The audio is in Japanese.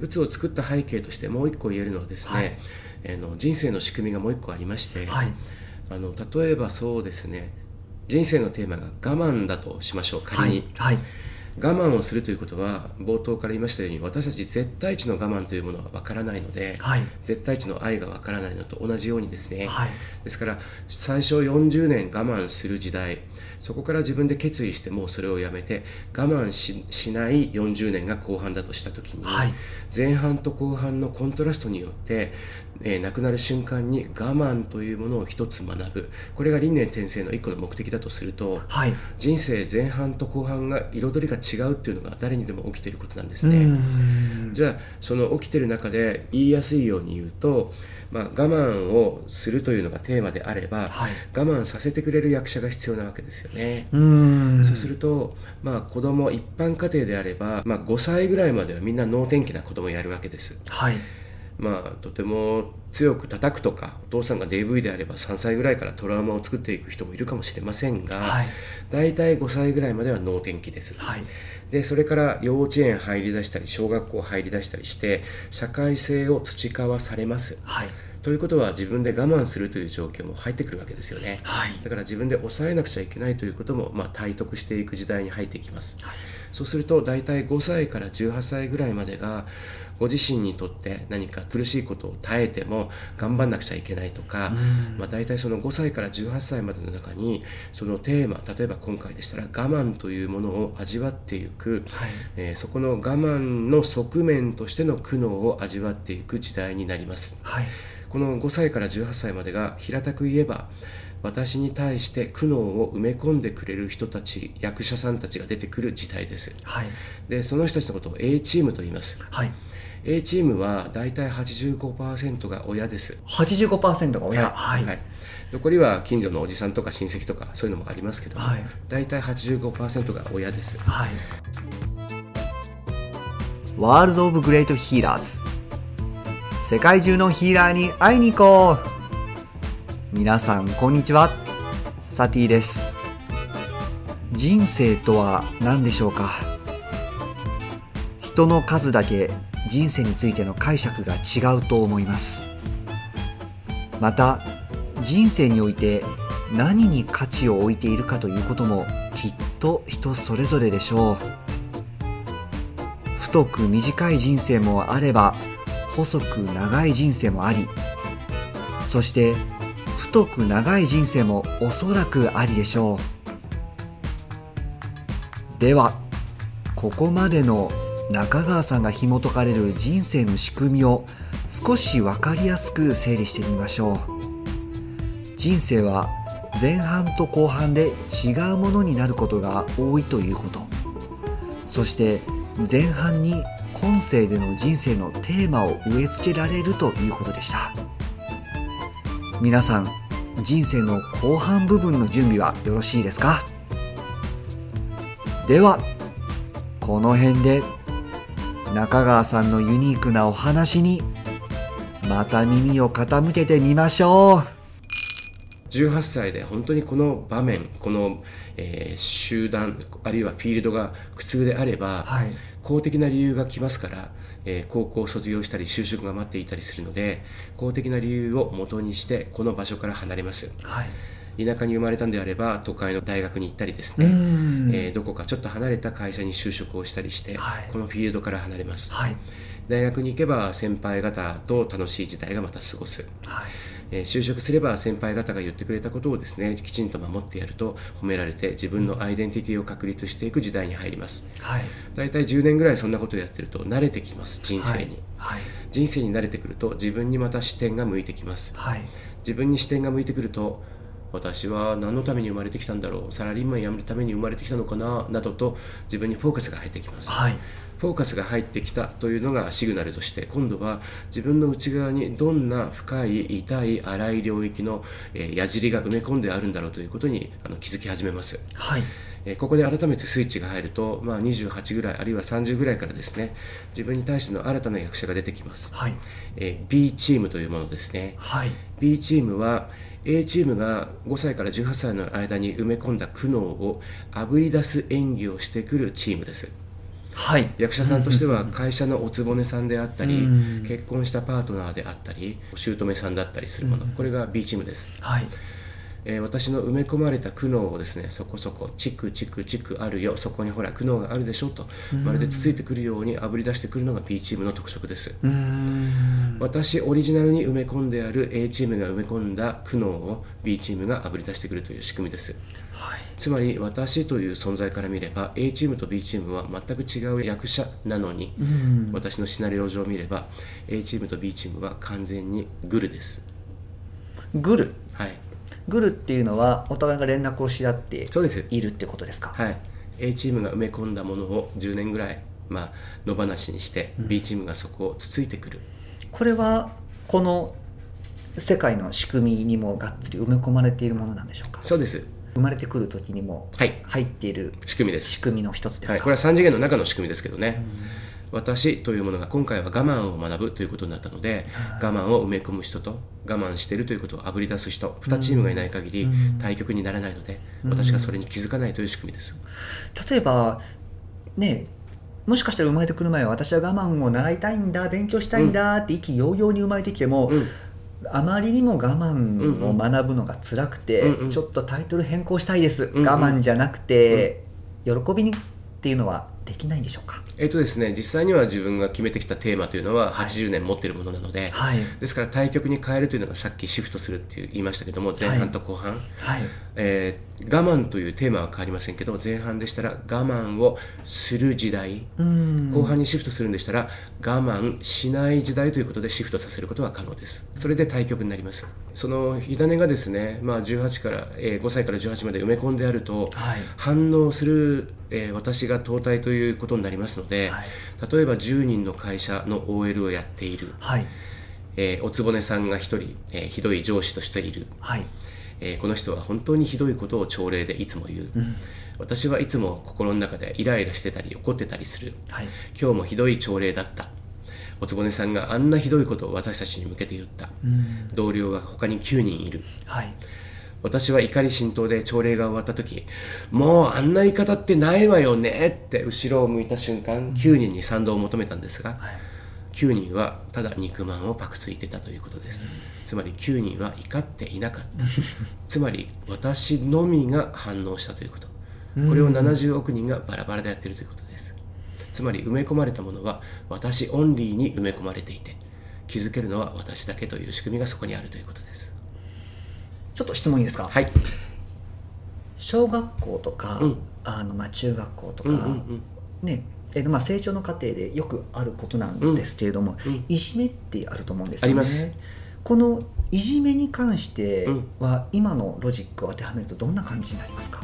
鬱を作った背景としてもう一個言えるのはですね、はい。あの人生の仕組みがもう一個ありまして、はい、あの例えばそうですね人生のテーマが我慢だとしましょう。仮に、はい、はい、我慢をするということは冒頭から言いましたように私たち絶対値の我慢というものは分からないので、はい、絶対値の愛が分からないのと同じようにですね、ですから最初40年我慢する時代そこから自分で決意してもうそれをやめて我慢しない40年が後半だとした時に、はい、前半と後半のコントラストによって、えー、亡くなる瞬間に我慢というものを一つ学ぶ。これが輪廻転生の一個の目的だとすると、はい、人生前半と後半が彩りが違うっていうのが誰にでも起きていることなんですね。じゃあその起きてる中で言いやすいように言うとまあ、我慢をするというのがテーマであれば、はい、我慢させてくれる役者が必要なわけですよね。うそうすると、まあ、子供一般家庭であれば、まあ、5歳ぐらいまではみんな能天気な子供をやるわけです。はいまあ、とても強く叩くとかお父さんが DV であれば3歳ぐらいからトラウマを作っていく人もいるかもしれませんが、はい、大体5歳ぐらいまでは能天気です、はい、でそれから幼稚園入りだしたり小学校入りだしたりして社会性を培わされます、はい、ということは自分で我慢するという状況も入ってくるわけですよね、はい、だから自分で抑えなくちゃいけないということも、まあ、体得していく時代に入ってきます、はい、そうすると大体5歳から18歳ぐらいまでがご自身にとって何か苦しいことを耐えても頑張んなくちゃいけないとか、まあ、大体その5歳から18歳までの中にそのテーマ例えば今回でしたら我慢というものを味わっていく、はい、えー、そこの我慢の側面としての苦悩を味わっていく時代になります。はい、この5歳から18歳までが平たく言えば私に対して苦悩を埋め込んでくれる人たち役者さんたちが出てくる時代です、はい、でその人たちのことを A チームと言います、はい。A チームは大体85%が親です。85%が親。はい、はい、残りは近所のおじさんとか親戚とかそういうのもありますけども、はい、大体85%が親です、はい、ワールド・オブ・グレート・ヒーラーズ世界中のヒーラーに会いに行こう。皆さんこんにちは。サティです。人生とは何でしょうか？人の数だけ人生についての解釈が違うと思います。また人生において何に価値を置いているかということもきっと人それぞれでしょう。太く短い人生もあれば細く長い人生もありそして太く長い人生もおそらくありでしょう。ではここまでの中川さんが紐解かれる人生の仕組みを少し分かりやすく整理してみましょう。人生は前半と後半で違うものになることが多いということ。そして前半に今世での人生のテーマを植え付けられるということでした。皆さん人生の後半部分の準備はよろしいですか？ではこの辺で中川さんのユニークなお話にまた耳を傾けてみましょう。18歳で本当にこの場面この、えー、集団あるいはフィールドが苦痛であれば、はい、公的な理由が来ますから、えー、高校を卒業したり就職が待っていたりするので公的な理由を元にしてこの場所から離れます。はい。田舎に生まれたんであれば都会の大学に行ったりですね、えー、どこかちょっと離れた会社に就職をしたりして、はい、このフィールドから離れます、はい、大学に行けば先輩方と楽しい時代がまた過ごす、はいえー、就職すれば先輩方が言ってくれたことをですねきちんと守ってやると褒められて自分のアイデンティティを確立していく時代に入ります、はい、大体10年ぐらいそんなことをやってると慣れてきます人生に、はい、はい、人生に慣れてくると自分にまた視点が向いてきます、はい、自分に視点が向いてくると私は何のために生まれてきたんだろうサラリーマン辞めるために生まれてきたのかななどと自分にフォーカスが入ってきます、はい、フォーカスが入ってきたというのがシグナルとして今度は自分の内側にどんな深い痛い荒い領域の、えー、矢尻が埋め込んであるんだろうということにあの気づき始めます、はい。えここで改めてスイッチが入ると、まあ、28ぐらいあるいは30ぐらいからですね自分に対しての新たな役者が出てきます、はい。えー、B チームというものですね、はい、B チームは A チームが5歳から18歳の間に埋め込んだ苦悩をあぶり出す演技をしてくるチームですはい、役者さんとしては会社のおつぼねさんであったり、結婚したパートナーであったりお姑さんだったりするもの、これが B チームです。はいえー、私の埋め込まれた苦悩をですねそこそこチクチクチクあるよ。そこにほら苦悩があるでしょと。まるでつついてくるようにあぶり出してくるのが B チームの特色です。私オリジナルに埋め込んである A チームが埋め込んだ苦悩を B チームがあぶり出してくるという仕組みです、はい、つまり私という存在から見れば A チームと B チームは全く違う役者なのに私のシナリオ上を見れば A チームと B チームは完全にグルです。グル。はいグルっていうのはお互いが連絡をし合っているってことですか？はい。A チームが埋め込んだものを10年ぐらい、まあ、野放しにして、うん、B チームがそこをつついてくる。これはこの世界の仕組みにもがっつり埋め込まれているものなんでしょうか？そうです。生まれてくる時にも入っている、仕組みです。仕組みの一つですか、はい、これは3次元の中の仕組みですけどね、うん私というものが今回は我慢を学ぶということになったので、我慢を埋め込む人と我慢しているということをあぶり出す人2チームがいない限り対局にならないので、私がそれに気づかないという仕組みです。例えばねもしかしたら生まれてくる前は私は我慢を習いたいんだ勉強したいんだって意気揚々に生まれてきても、うん。あまりにも我慢を学ぶのが辛くて、うんうん、ちょっとタイトル変更したいです、うんうん、我慢じゃなくて、喜びにっていうのはできないんでしょうか？えっ、とですね実際には自分が決めてきたテーマというのは80年持っているものなので、はい、ですから対局に変えるというのがさっきシフトするって言いましたけども前半と後半、はい、えー、我慢というテーマは変わりませんけど前半でしたら我慢をする時代。後半にシフトするんでしたら我慢しない時代ということでシフトさせることは可能です。それで対局になります。その火種がですね、まあ、18から、えー、5歳から18まで埋め込んであると、はい、反応する、えー、私が淘汰ということになりますので、はい、例えば10人の会社の OL をやっている、はい、えー、おつぼねさんが1人、えー、ひどい上司としている、はい。えー、この人は本当にひどいことを朝礼でいつも言う、うん、私はいつも心の中でイライラしてたり怒ってたりする、はい、今日もひどい朝礼だった。おつぼねさんがあんなひどいことを私たちに向けて言った、うん、同僚が他に9人いる、はい、私は怒り心頭で朝礼が終わった時もうあんな言い方ってないわよねって後ろを向いた瞬間9人に賛同を求めたんですが、はい、9人はただ肉まんをパクついてたということです、つまり9人は怒っていなかった。つまり私のみが反応したということ。これを70億人がバラバラでやっているということです。つまり埋め込まれたものは私オンリーに埋め込まれていて気づけるのは私だけという仕組みがそこにあるということですちょっと質問いいですか？はい。小学校とか、うん、あのまあ中学校とか、うんうんうん、ねえまあ、成長の過程でよくあることなんですけれども、うん、いじめってあると思うんですよね。このいじめに関しては、今のロジックを当てはめるとどんな感じになります。か